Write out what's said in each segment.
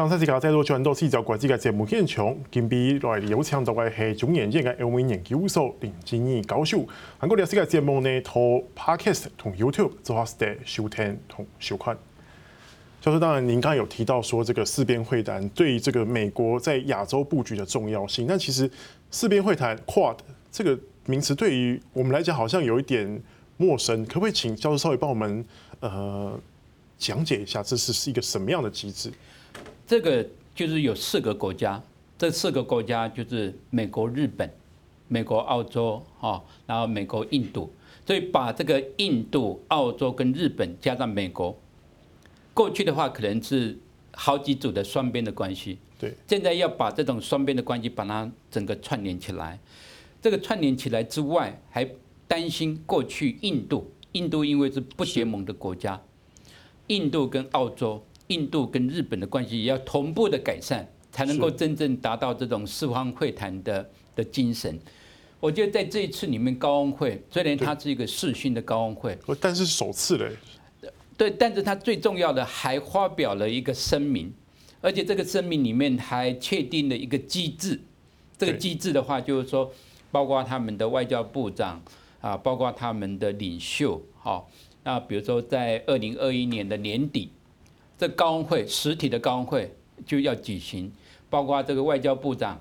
刚才是讲再度转到四条国际嘅节目现场，今边来有请到嘅系中研院嘅欧美研究所林金义教授。韩国历史嘅节目呢，同 Podcast 同 YouTube 做下嘅收听同收看。教授，当然您刚才有提到说，这个四边会谈对这个美国在亚洲布局的重要性。但其实四边会谈 Quad 这个名词对于我们来讲好像有一点陌生，可不可以请教授稍微帮我们呃讲解一下，这是是一个什么样的机制？这个就是有四个国家，这四个国家就是美国、日本、美国、澳洲，哈，然后美国、印度，所以把这个印度、澳洲跟日本加上美国，过去的话可能是好几组的双边的关系，对，现在要把这种双边的关系把它整个串联起来，这个串联起来之外，还担心过去印度，印度因为是不结盟的国家，印度跟澳洲。印度跟日本的关系也要同步的改善，才能够真正达到这种四方会谈的的精神。我觉得在这一次里面，高峰会虽然它是一个视讯的高峰会，但是首次嘞，对，但是它最重要的还发表了一个声明，而且这个声明里面还确定了一个机制。这个机制的话，就是说，包括他们的外交部长啊，包括他们的领袖，好，那比如说在二零二一年的年底。这高峰会实体的高峰会就要举行，包括这个外交部长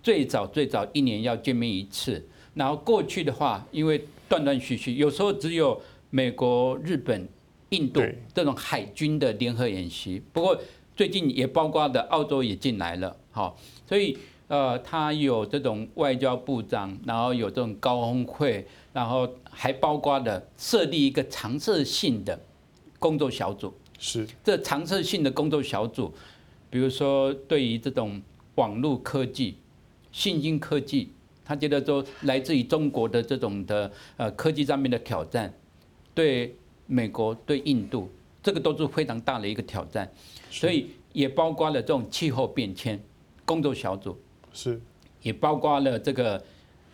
最早最早一年要见面一次，然后过去的话，因为断断续续，有时候只有美国、日本、印度这种海军的联合演习，不过最近也包括的澳洲也进来了，好，所以呃，他有这种外交部长，然后有这种高峰会，然后还包括的设立一个常设性的工作小组。是。这常设性的工作小组，比如说对于这种网络科技、信息科技，他觉得说来自于中国的这种的呃科技上面的挑战，对美国、对印度，这个都是非常大的一个挑战，所以也包括了这种气候变迁工作小组，是。也包括了这个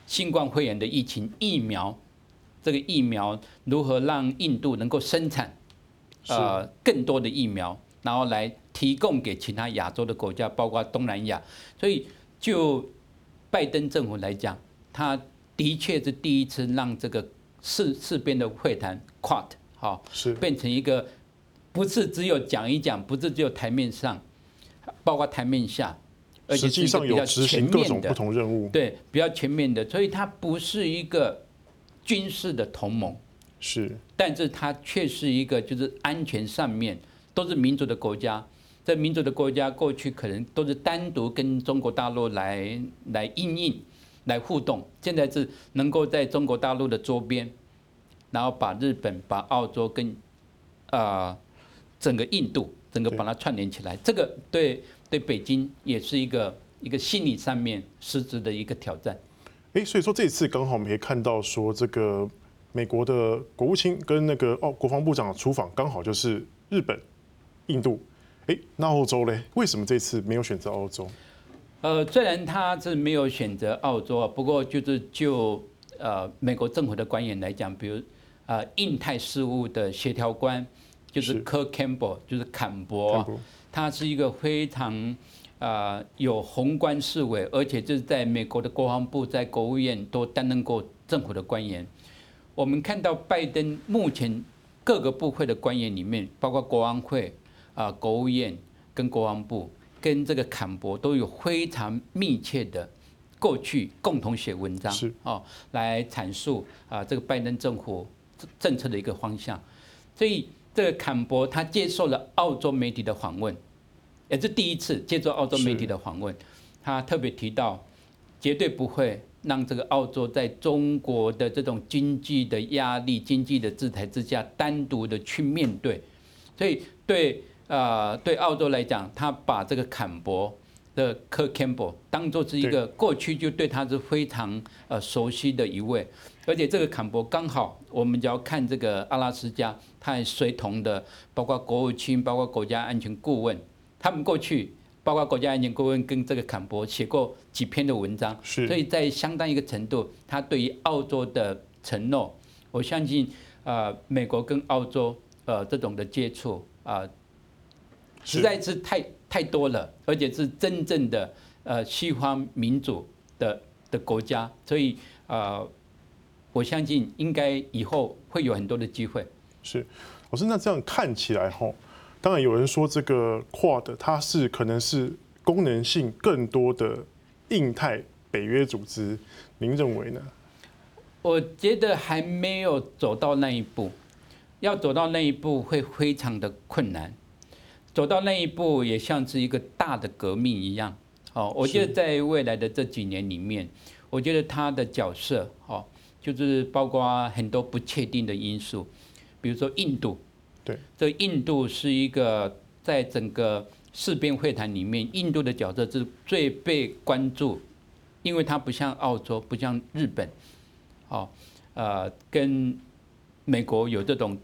新冠肺炎的疫情疫苗，这个疫苗如何让印度能够生产。呃，更多的疫苗，然后来提供给其他亚洲的国家，包括东南亚。所以，就拜登政府来讲，他的确是第一次让这个四四边的会谈 QUAD 好，是变成一个不是只有讲一讲，不是只有台面上，包括台面下，而且是一个比较全面的不同任务，对，比较全面的。所以，它不是一个军事的同盟。是，但是它却是一个，就是安全上面都是民主的国家，在民主的国家过去可能都是单独跟中国大陆来来应应来互动，现在是能够在中国大陆的周边，然后把日本、把澳洲跟啊、呃、整个印度整个把它串联起来，这个对对北京也是一个一个心理上面实质的一个挑战。哎，所以说这次刚好我们可以看到说这个。美国的国务卿跟那个哦国防部长的出访刚好就是日本、印度，哎，那澳洲嘞？为什么这次没有选择澳洲？呃，虽然他是没有选择澳洲啊，不过就是就呃美国政府的官员来讲，比如呃印太事务的协调官就是 Kurt Campbell，就是坎伯，他是一个非常啊有宏观思维，而且就是在美国的国防部、在国务院都担任过政府的官员。我们看到拜登目前各个部会的官员里面，包括国安会啊、国务院跟国防部，跟这个坎博都有非常密切的过去共同写文章，是哦，来阐述啊这个拜登政府政策的一个方向。所以这个坎伯他接受了澳洲媒体的访问，也是第一次接受澳洲媒体的访问，他特别提到绝对不会。让这个澳洲在中国的这种经济的压力、经济的制裁之下，单独的去面对，所以对啊，对澳洲来讲，他把这个坎伯的 Kurt Campbell 当做是一个过去就对他是非常呃熟悉的一位，而且这个坎伯刚好，我们只要看这个阿拉斯加，他还随同的包括国务卿、包括国家安全顾问，他们过去。包括国家安全顾问跟这个坎伯写过几篇的文章，所以在相当一个程度，他对于澳洲的承诺，我相信啊，美国跟澳洲呃这种的接触啊，实在是太太多了，而且是真正的呃西方民主的的国家，所以呃，我相信应该以后会有很多的机会。是，老师，那这样看起来吼，当然有人说这个 QUAD 它是可能是功能性更多的印太北约组织，您认为呢？我觉得还没有走到那一步，要走到那一步会非常的困难，走到那一步也像是一个大的革命一样。哦，我觉得在未来的这几年里面，我觉得他的角色，哦，就是包括很多不确定的因素，比如说印度，对，这印度是一个在整个四边会谈里面，印度的角色是最被关注，因为它不像澳洲，不像日本。哦，呃，跟美国有这种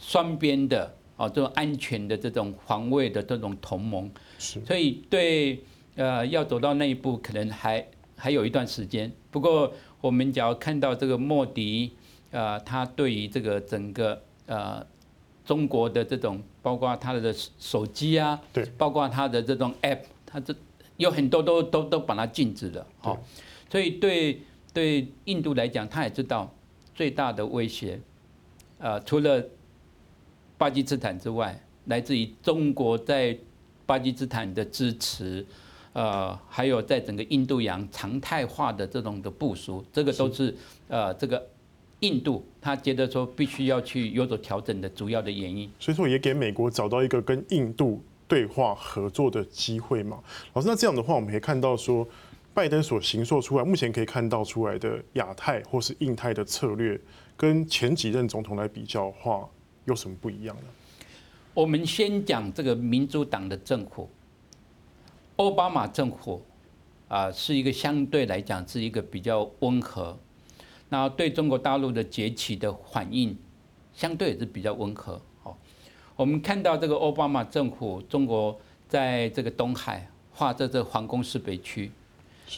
双边的哦，这种安全的这种防卫的这种同盟，所以对呃要走到那一步，可能还还有一段时间。不过我们只要看到这个莫迪，呃，他对于这个整个呃中国的这种，包括他的手机啊，对，包括他的这种 App，他这有很多都都都把它禁止了，哦，所以对。对印度来讲，他也知道最大的威胁，呃，除了巴基斯坦之外，来自于中国在巴基斯坦的支持，呃，还有在整个印度洋常态化的这种的部署，这个都是呃，这个印度他觉得说必须要去有所调整的主要的原因。所以说，也给美国找到一个跟印度对话合作的机会嘛。老师，那这样的话，我们可以看到说。拜登所行塑出来，目前可以看到出来的亚太或是印太的策略，跟前几任总统来比较的话，有什么不一样呢？我们先讲这个民主党的政府，奥巴马政府啊，是一个相对来讲是一个比较温和，那对中国大陆的崛起的反应，相对也是比较温和。哦，我们看到这个奥巴马政府，中国在这个东海画这个防空识别区。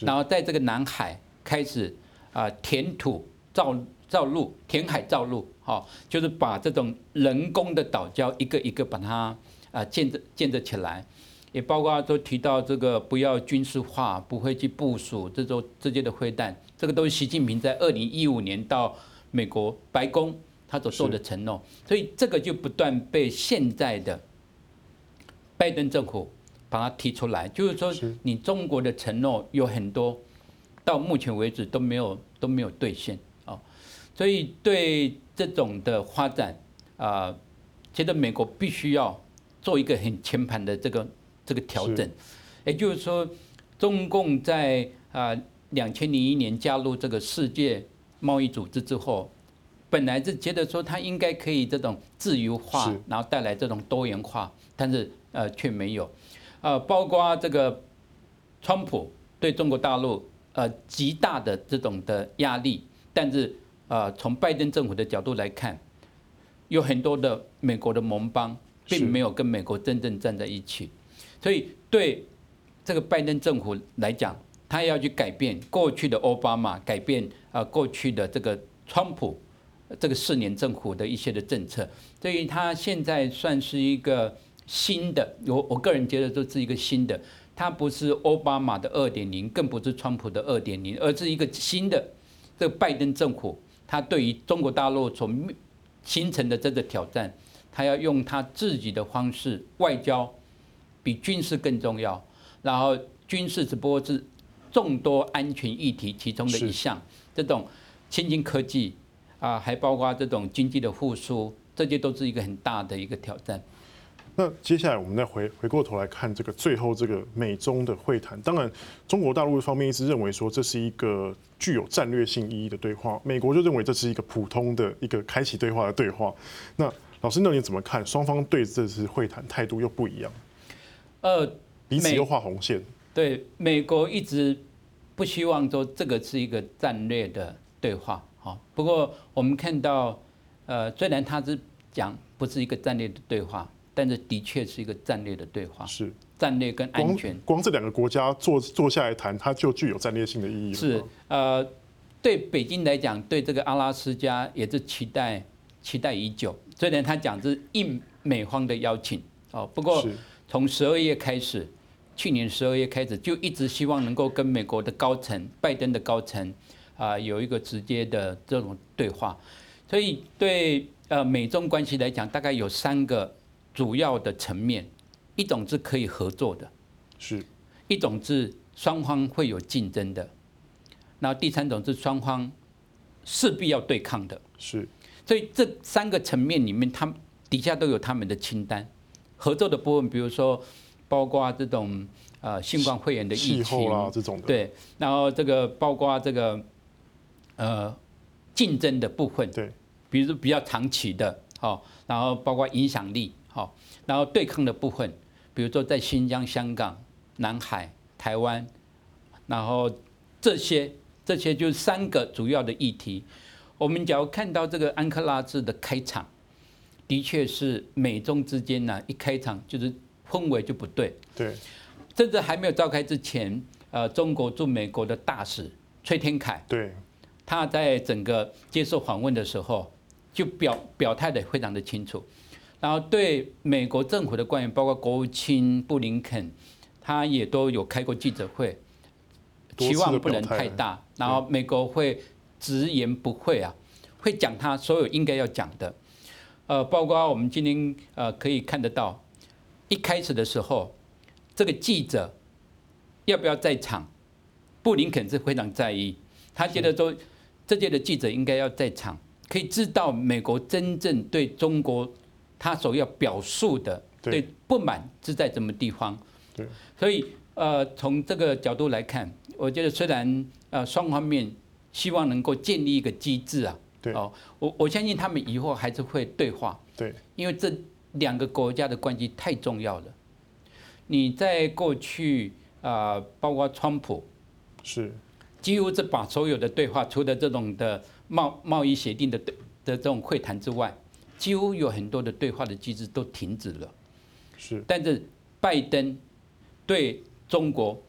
然后在这个南海开始啊填土造造陆，填海造陆，好，就是把这种人工的岛礁一个一个把它啊建设建设起来，也包括都提到这个不要军事化，不会去部署这种这些的飞弹，这个都是习近平在二零一五年到美国白宫他所做的承诺，所以这个就不断被现在的拜登政府。把它提出来，就是说，你中国的承诺有很多，到目前为止都没有都没有兑现。啊，所以对这种的发展啊，觉得美国必须要做一个很全盘的这个这个调整，也就是说，中共在啊两千零一年加入这个世界贸易组织之后，本来是觉得说它应该可以这种自由化，然后带来这种多元化，但是呃却没有。呃，包括这个川普对中国大陆呃极大的这种的压力，但是呃从拜登政府的角度来看，有很多的美国的盟邦并没有跟美国真正站在一起，所以对这个拜登政府来讲，他要去改变过去的奥巴马，改变啊过去的这个川普这个四年政府的一些的政策，所以他现在算是一个。新的，我我个人觉得这是一个新的，它不是奥巴马的二点零，更不是川普的二点零，而是一个新的。这拜登政府，他对于中国大陆所形成的这个挑战，他要用他自己的方式，外交比军事更重要。然后军事只不过是众多安全议题其中的一项，这种新兴科技啊，还包括这种经济的复苏，这些都是一个很大的一个挑战。那接下来我们再回回过头来看这个最后这个美中的会谈。当然，中国大陆方面一直认为说这是一个具有战略性意义的对话，美国就认为这是一个普通的一个开启对话的对话。那老师，那你怎么看？双方对这次会谈态度又不一样，呃，彼此又画红线。对，美国一直不希望说这个是一个战略的对话。好，不过我们看到，呃，虽然他是讲不是一个战略的对话。但是的确是一个战略的对话，是战略跟安全。光，光这两个国家坐坐下来谈，它就具有战略性的意义。是呃，对北京来讲，对这个阿拉斯加也是期待期待已久。虽然他讲是应美方的邀请哦，不过从十二月开始，去年十二月开始就一直希望能够跟美国的高层、拜登的高层啊有一个直接的这种对话。所以对呃美中关系来讲，大概有三个主要的层面，一种是可以合作的，是一种是双方会有竞争的，然后第三种是双方势必要对抗的。是，所以这三个层面里面，他们底下都有他们的清单。合作的部分，比如说包括这种呃新冠肺炎的疫情啊这种的，对，然后这个包括这个呃竞争的部分，对。比如说比较长期的，好，然后包括影响力，好，然后对抗的部分，比如说在新疆、香港、南海、台湾，然后这些这些就是三个主要的议题。我们只要看到这个安克拉治的开场，的确是美中之间呢，一开场就是氛围就不对。对，甚至还没有召开之前，呃，中国驻美国的大使崔天凯，对，他在整个接受访问的时候。就表表态的非常的清楚，然后对美国政府的官员，包括国务卿布林肯，他也都有开过记者会，期望不能太大，然后美国会直言不讳啊，会讲他所有应该要讲的，呃，包括我们今天呃可以看得到，一开始的时候，这个记者要不要在场，布林肯是非常在意，他觉得说这届的记者应该要在场。可以知道美国真正对中国他所要表述的对不满是在什么地方。对，所以呃从这个角度来看，我觉得虽然呃双方面希望能够建立一个机制啊，对哦，我我相信他们以后还是会对话。对，因为这两个国家的关系太重要了。你在过去啊，包括川普是几乎是把所有的对话，除了这种的。贸贸易协定的的这种会谈之外，几乎有很多的对话的机制都停止了。是，但是拜登对中国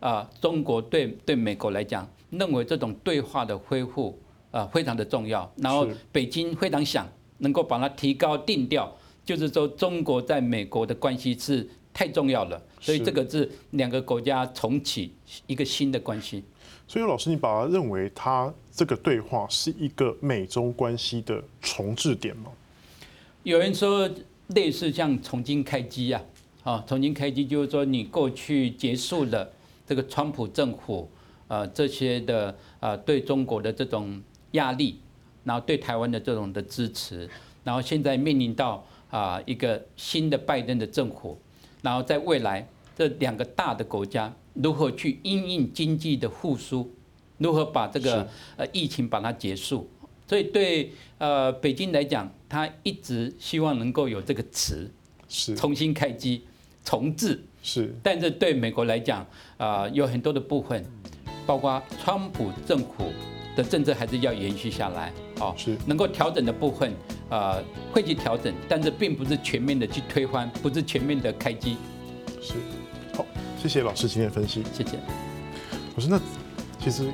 啊，中国对对美国来讲，认为这种对话的恢复啊非常的重要。然后北京非常想能够把它提高定调，就是说中国在美国的关系是太重要了，所以这个是两个国家重启一个新的关系。所以老师，你把它认为它这个对话是一个美中关系的重置点吗？有人说类似像重新开机啊，啊，重新开机就是说你过去结束了这个川普政府呃这些的呃对中国的这种压力，然后对台湾的这种的支持，然后现在面临到啊一个新的拜登的政府，然后在未来这两个大的国家。如何去因应经济的复苏？如何把这个呃疫情把它结束？所以对呃北京来讲，他一直希望能够有这个词，是重新开机、重置。是，但是对美国来讲，啊有很多的部分，包括川普政府的政策还是要延续下来。哦，是能够调整的部分，啊会去调整，但是并不是全面的去推翻，不是全面的开机。是。好谢谢老师今天的分析。谢谢。老师，那其实